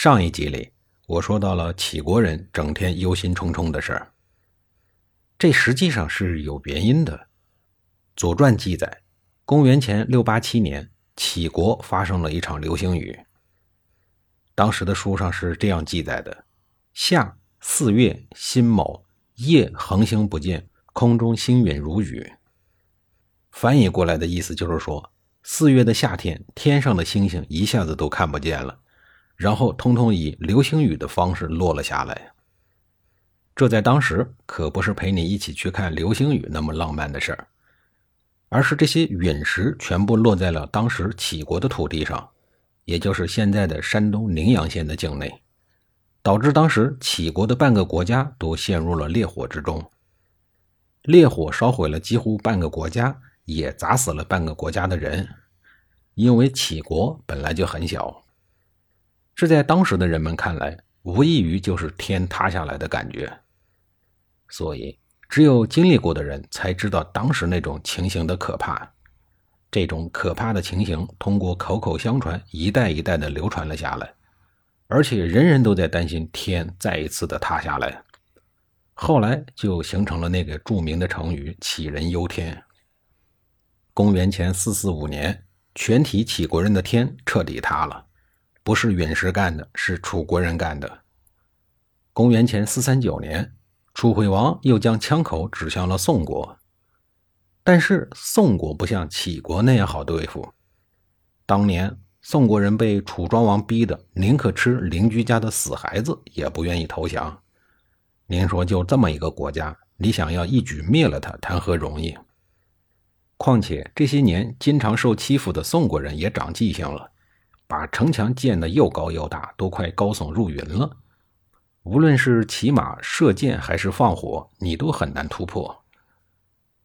上一集里，我说到了杞国人整天忧心忡忡的事儿。这实际上是有原因的。《左传》记载，公元前六八七年，杞国发生了一场流星雨。当时的书上是这样记载的：夏四月辛卯，夜恒星不见，空中星陨如雨。翻译过来的意思就是说，四月的夏天，天上的星星一下子都看不见了。然后，通通以流星雨的方式落了下来。这在当时可不是陪你一起去看流星雨那么浪漫的事儿，而是这些陨石全部落在了当时杞国的土地上，也就是现在的山东宁阳县的境内，导致当时杞国的半个国家都陷入了烈火之中。烈火烧毁了几乎半个国家，也砸死了半个国家的人，因为杞国本来就很小。这在当时的人们看来，无异于就是天塌下来的感觉。所以，只有经历过的人才知道当时那种情形的可怕。这种可怕的情形通过口口相传，一代一代的流传了下来，而且人人都在担心天再一次的塌下来。后来就形成了那个著名的成语“杞人忧天”。公元前四四五年，全体杞国人的天彻底塌了。不是陨石干的，是楚国人干的。公元前四三九年，楚惠王又将枪口指向了宋国，但是宋国不像杞国那样好对付。当年宋国人被楚庄王逼得宁可吃邻居家的死孩子，也不愿意投降。您说，就这么一个国家，你想要一举灭了他，谈何容易？况且这些年经常受欺负的宋国人也长记性了。把城墙建得又高又大，都快高耸入云了。无论是骑马、射箭还是放火，你都很难突破。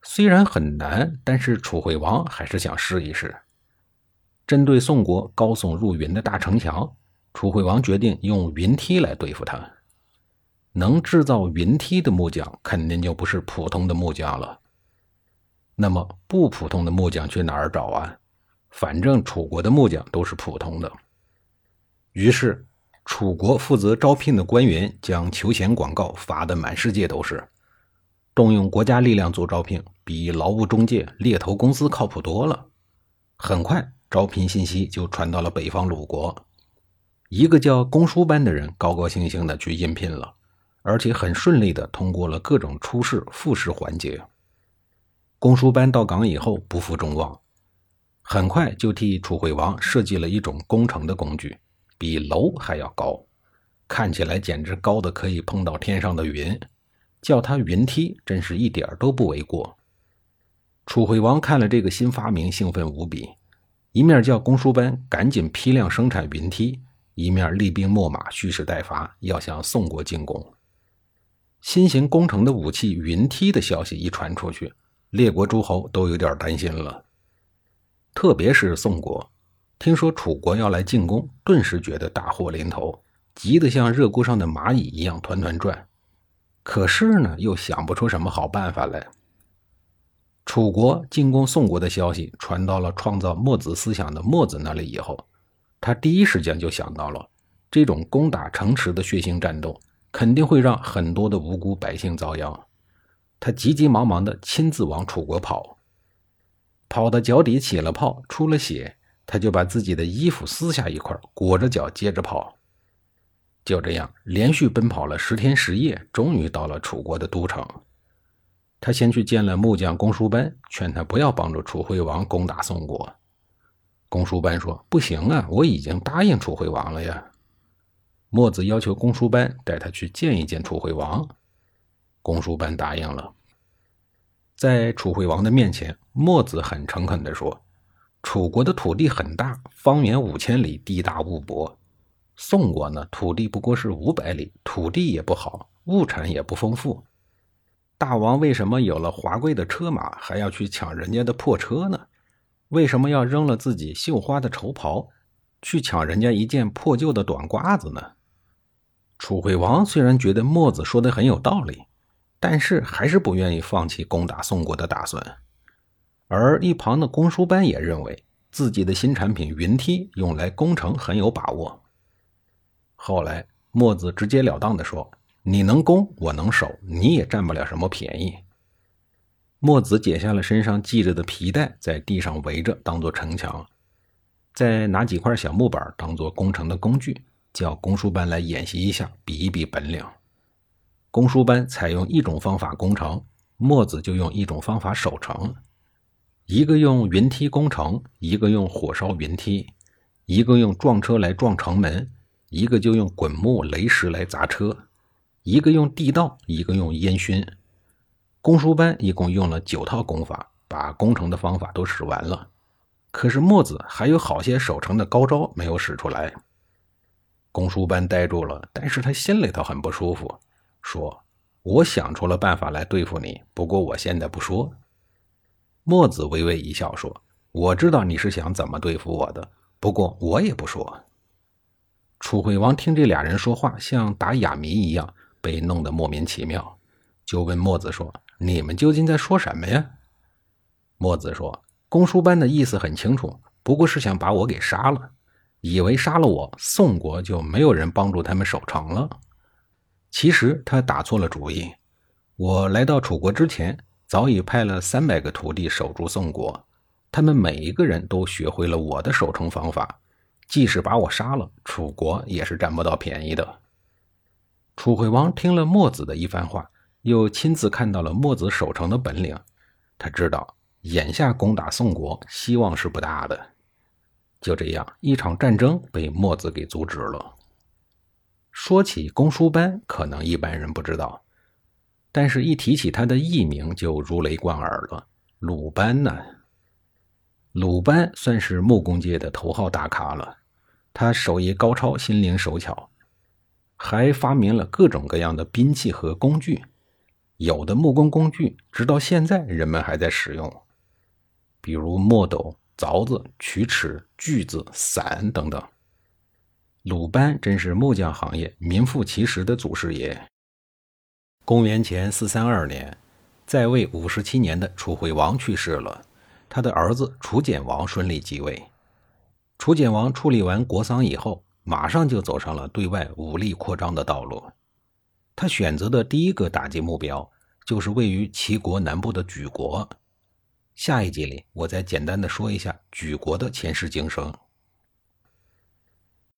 虽然很难，但是楚惠王还是想试一试。针对宋国高耸入云的大城墙，楚惠王决定用云梯来对付他。能制造云梯的木匠，肯定就不是普通的木匠了。那么，不普通的木匠去哪儿找啊？反正楚国的木匠都是普通的，于是楚国负责招聘的官员将求贤广告发的满世界都是，动用国家力量做招聘，比劳务中介、猎头公司靠谱多了。很快，招聘信息就传到了北方鲁国，一个叫公输班的人高高兴兴的去应聘了，而且很顺利的通过了各种初试、复试环节。公输班到岗以后不负众望。很快就替楚惠王设计了一种攻城的工具，比楼还要高，看起来简直高的可以碰到天上的云，叫它云梯真是一点都不为过。楚惠王看了这个新发明，兴奋无比，一面叫公输班赶紧批量生产云梯，一面厉兵秣马，蓄势待发，要向宋国进攻。新型工程的武器云梯的消息一传出去，列国诸侯都有点担心了。特别是宋国，听说楚国要来进攻，顿时觉得大祸临头，急得像热锅上的蚂蚁一样团团转。可是呢，又想不出什么好办法来。楚国进攻宋国的消息传到了创造墨子思想的墨子那里以后，他第一时间就想到了，这种攻打城池的血腥战斗肯定会让很多的无辜百姓遭殃。他急急忙忙的亲自往楚国跑。跑到脚底起了泡，出了血，他就把自己的衣服撕下一块，裹着脚接着跑。就这样连续奔跑了十天十夜，终于到了楚国的都城。他先去见了木匠公输班，劝他不要帮助楚惠王攻打宋国。公输班说：“不行啊，我已经答应楚惠王了呀。”墨子要求公输班带他去见一见楚惠王，公输班答应了。在楚惠王的面前，墨子很诚恳地说：“楚国的土地很大，方圆五千里，地大物博。宋国呢，土地不过是五百里，土地也不好，物产也不丰富。大王为什么有了华贵的车马，还要去抢人家的破车呢？为什么要扔了自己绣花的绸袍，去抢人家一件破旧的短褂子呢？楚惠王虽然觉得墨子说的很有道理，但是还是不愿意放弃攻打宋国的打算。而一旁的公输班也认为自己的新产品云梯用来攻城很有把握。后来，墨子直截了当地说：“你能攻，我能守，你也占不了什么便宜。”墨子解下了身上系着的皮带，在地上围着，当做城墙；再拿几块小木板当做攻城的工具，叫公输班来演习一下，比一比本领。公输班采用一种方法攻城，墨子就用一种方法守城。一个用云梯攻城，一个用火烧云梯，一个用撞车来撞城门。一个就用滚木雷石来砸车，一个用地道，一个用烟熏。公输班一共用了九套功法，把攻城的方法都使完了。可是墨子还有好些守城的高招没有使出来。公输班呆住了，但是他心里头很不舒服，说：“我想出了办法来对付你，不过我现在不说。”墨子微微一笑说：“我知道你是想怎么对付我的，不过我也不说。”楚惠王听这俩人说话，像打哑谜一样，被弄得莫名其妙，就问墨子说：“你们究竟在说什么呀？”墨子说：“公输班的意思很清楚，不过是想把我给杀了，以为杀了我，宋国就没有人帮助他们守城了。其实他打错了主意。我来到楚国之前，早已派了三百个徒弟守住宋国，他们每一个人都学会了我的守城方法。”即使把我杀了，楚国也是占不到便宜的。楚惠王听了墨子的一番话，又亲自看到了墨子守城的本领，他知道眼下攻打宋国希望是不大的。就这样，一场战争被墨子给阻止了。说起公输班，可能一般人不知道，但是一提起他的艺名，就如雷贯耳了——鲁班呢。鲁班算是木工界的头号大咖了，他手艺高超，心灵手巧，还发明了各种各样的兵器和工具。有的木工工具直到现在人们还在使用，比如墨斗、凿子、曲尺、锯子、伞等等。鲁班真是木匠行业名副其实的祖师爷。公元前四三二年，在位五十七年的楚惠王去世了。他的儿子楚简王顺利继位。楚简王处理完国丧以后，马上就走上了对外武力扩张的道路。他选择的第一个打击目标就是位于齐国南部的莒国。下一集里，我再简单的说一下莒国的前世今生。